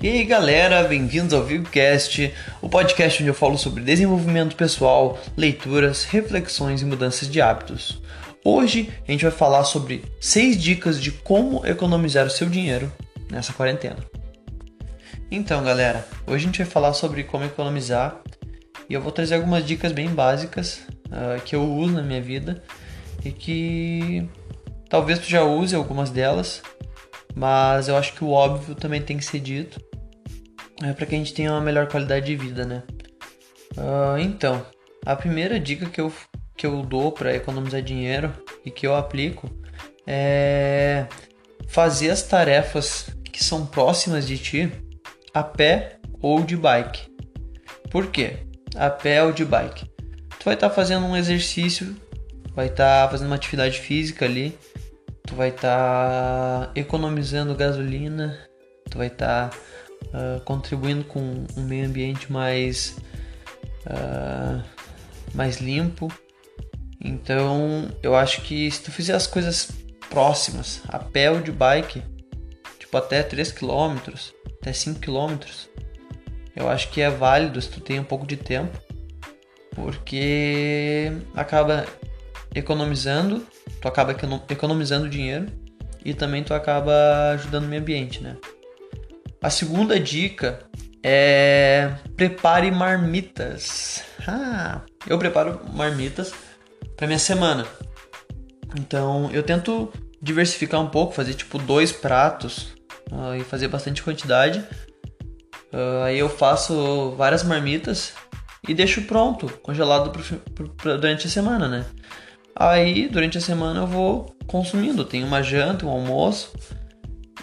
E aí galera, bem-vindos ao VigoCast, o podcast onde eu falo sobre desenvolvimento pessoal, leituras, reflexões e mudanças de hábitos. Hoje a gente vai falar sobre 6 dicas de como economizar o seu dinheiro nessa quarentena. Então galera, hoje a gente vai falar sobre como economizar e eu vou trazer algumas dicas bem básicas uh, que eu uso na minha vida e que talvez tu já use algumas delas, mas eu acho que o óbvio também tem que ser dito é para que a gente tenha uma melhor qualidade de vida, né? Uh, então, a primeira dica que eu, que eu dou para economizar dinheiro e que eu aplico é fazer as tarefas que são próximas de ti a pé ou de bike. Por quê? A pé ou de bike. Tu vai estar tá fazendo um exercício, vai estar tá fazendo uma atividade física ali, tu vai estar tá economizando gasolina, tu vai estar tá uh, contribuindo com um meio ambiente mais, uh, mais limpo. Então eu acho que se tu fizer as coisas próximas, a pé ou de bike, tipo até 3 km, até 5 km, eu acho que é válido se tu tem um pouco de tempo, porque acaba economizando, tu acaba economizando dinheiro e também tu acaba ajudando o meio ambiente, né? A segunda dica é prepare marmitas. Ah, eu preparo marmitas para minha semana. Então eu tento diversificar um pouco, fazer tipo dois pratos uh, e fazer bastante quantidade. Uh, aí eu faço várias marmitas e deixo pronto, congelado pro, pro, durante a semana, né? Aí durante a semana eu vou consumindo. Tem uma janta, um almoço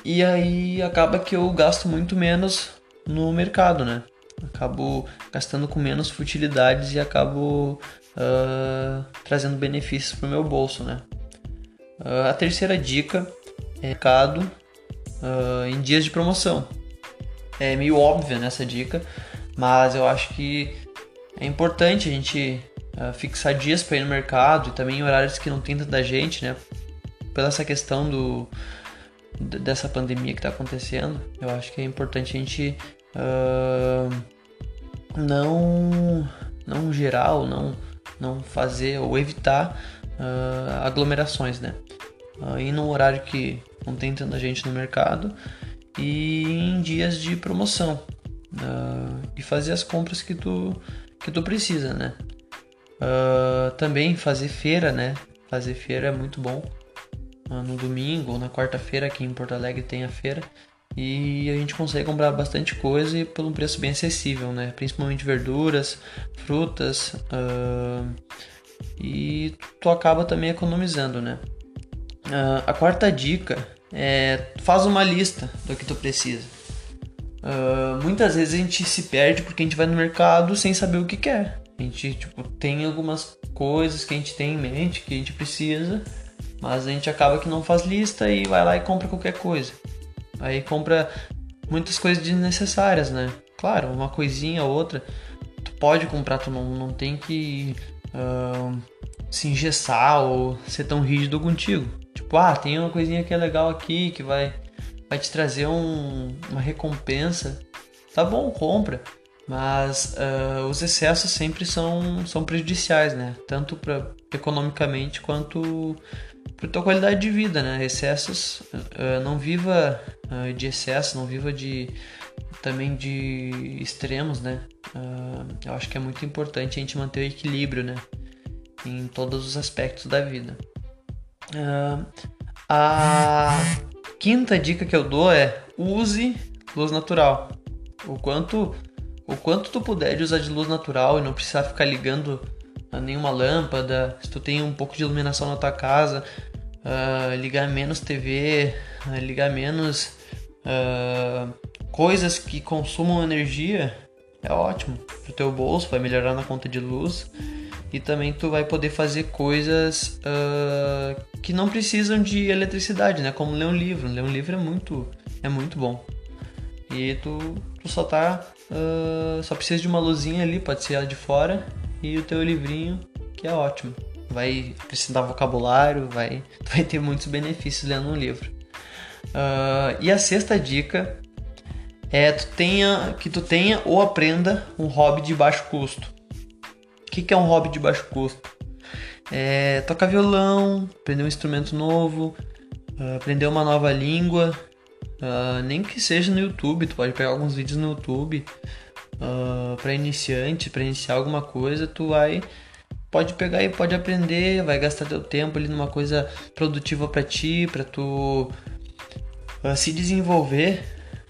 e aí acaba que eu gasto muito menos no mercado, né? Acabo gastando com menos futilidades e acabo uh, trazendo benefícios para o meu bolso, né? Uh, a terceira dica é mercado uh, em dias de promoção. É meio óbvio nessa dica, mas eu acho que é importante a gente fixar dias para ir no mercado e também horários que não tem tanta gente, né? Pela essa questão do, dessa pandemia que está acontecendo, eu acho que é importante a gente uh, não não gerar ou não não fazer ou evitar uh, aglomerações, né? Uh, ir num horário que não tem tanta gente no mercado e em dias de promoção uh, e fazer as compras que tu que tu precisa, né? Uh, também fazer feira, né? Fazer feira é muito bom no domingo ou na quarta-feira aqui em Porto Alegre tem a feira e a gente consegue comprar bastante coisa e por um preço bem acessível, né? Principalmente verduras, frutas uh, e tu acaba também economizando, né? Uh, a quarta dica é faz uma lista do que tu precisa. Uh, muitas vezes a gente se perde porque a gente vai no mercado sem saber o que quer. A gente tipo, tem algumas coisas que a gente tem em mente que a gente precisa mas a gente acaba que não faz lista e vai lá e compra qualquer coisa. Aí compra muitas coisas desnecessárias, né? Claro, uma coisinha ou outra tu pode comprar, tu não, não tem que uh, se engessar ou ser tão rígido contigo. Tipo, ah, tem uma coisinha que é legal aqui que vai, vai te trazer um, uma recompensa. Tá bom, compra. Mas uh, os excessos sempre são, são prejudiciais, né? Tanto pra, economicamente quanto para tua qualidade de vida, né? Excessos, uh, não viva uh, de excesso, não viva de também de extremos, né? Uh, eu acho que é muito importante a gente manter o equilíbrio, né? Em todos os aspectos da vida. a quinta dica que eu dou é use luz natural. O quanto o quanto tu puder de usar de luz natural e não precisar ficar ligando nenhuma lâmpada, se tu tem um pouco de iluminação na tua casa, uh, ligar menos TV, uh, ah, ligar menos uh, coisas que consumam energia, é ótimo pro teu bolso, vai melhorar na conta de luz e também tu vai poder fazer coisas que não precisam de eletricidade, né? Como ler um livro. Ler um livro é muito, é muito bom. E tu, tu só tá. só precisa de uma luzinha ali, pode ser ela de fora, e o teu livrinho, que é ótimo. Vai precisar vocabulário, vai, vai ter muitos benefícios lendo um livro. Uh, e a sexta dica é tu tenha, que tu tenha ou aprenda um hobby de baixo custo. O que, que é um hobby de baixo custo? É tocar violão, aprender um instrumento novo, ah, aprender uma nova língua, uh, nem que seja no YouTube, tu pode pegar alguns vídeos no YouTube uh, para iniciante, para iniciar alguma coisa, tu vai pode pegar e pode aprender, vai gastar teu tempo ali numa coisa produtiva para ti, para tu uh, se desenvolver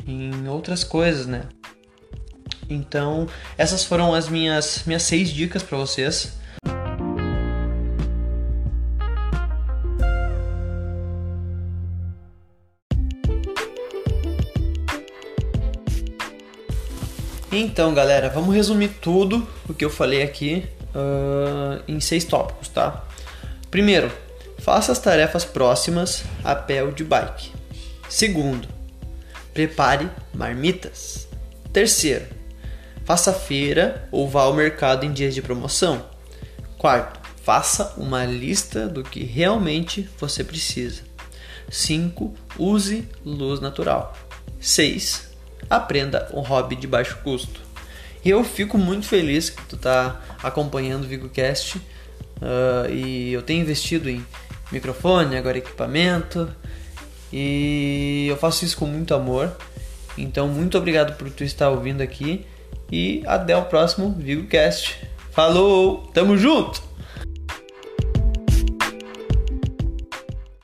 em outras coisas, né? Então, essas foram as minhas minhas seis dicas para vocês. Então, galera, vamos resumir tudo o que eu falei aqui uh, em seis tópicos, tá? Primeiro, faça as tarefas próximas a pé ou de bike. Segundo, prepare marmitas. Terceiro, faça feira ou vá ao mercado em dias de promoção. Quarto, faça uma lista do que realmente você precisa. 5. Use luz natural. 6 aprenda um hobby de baixo custo. E eu fico muito feliz que tu tá acompanhando o VigoCast uh, e eu tenho investido em microfone, agora equipamento e eu faço isso com muito amor. Então, muito obrigado por tu estar ouvindo aqui e até o próximo VigoCast. Falou, tamo junto!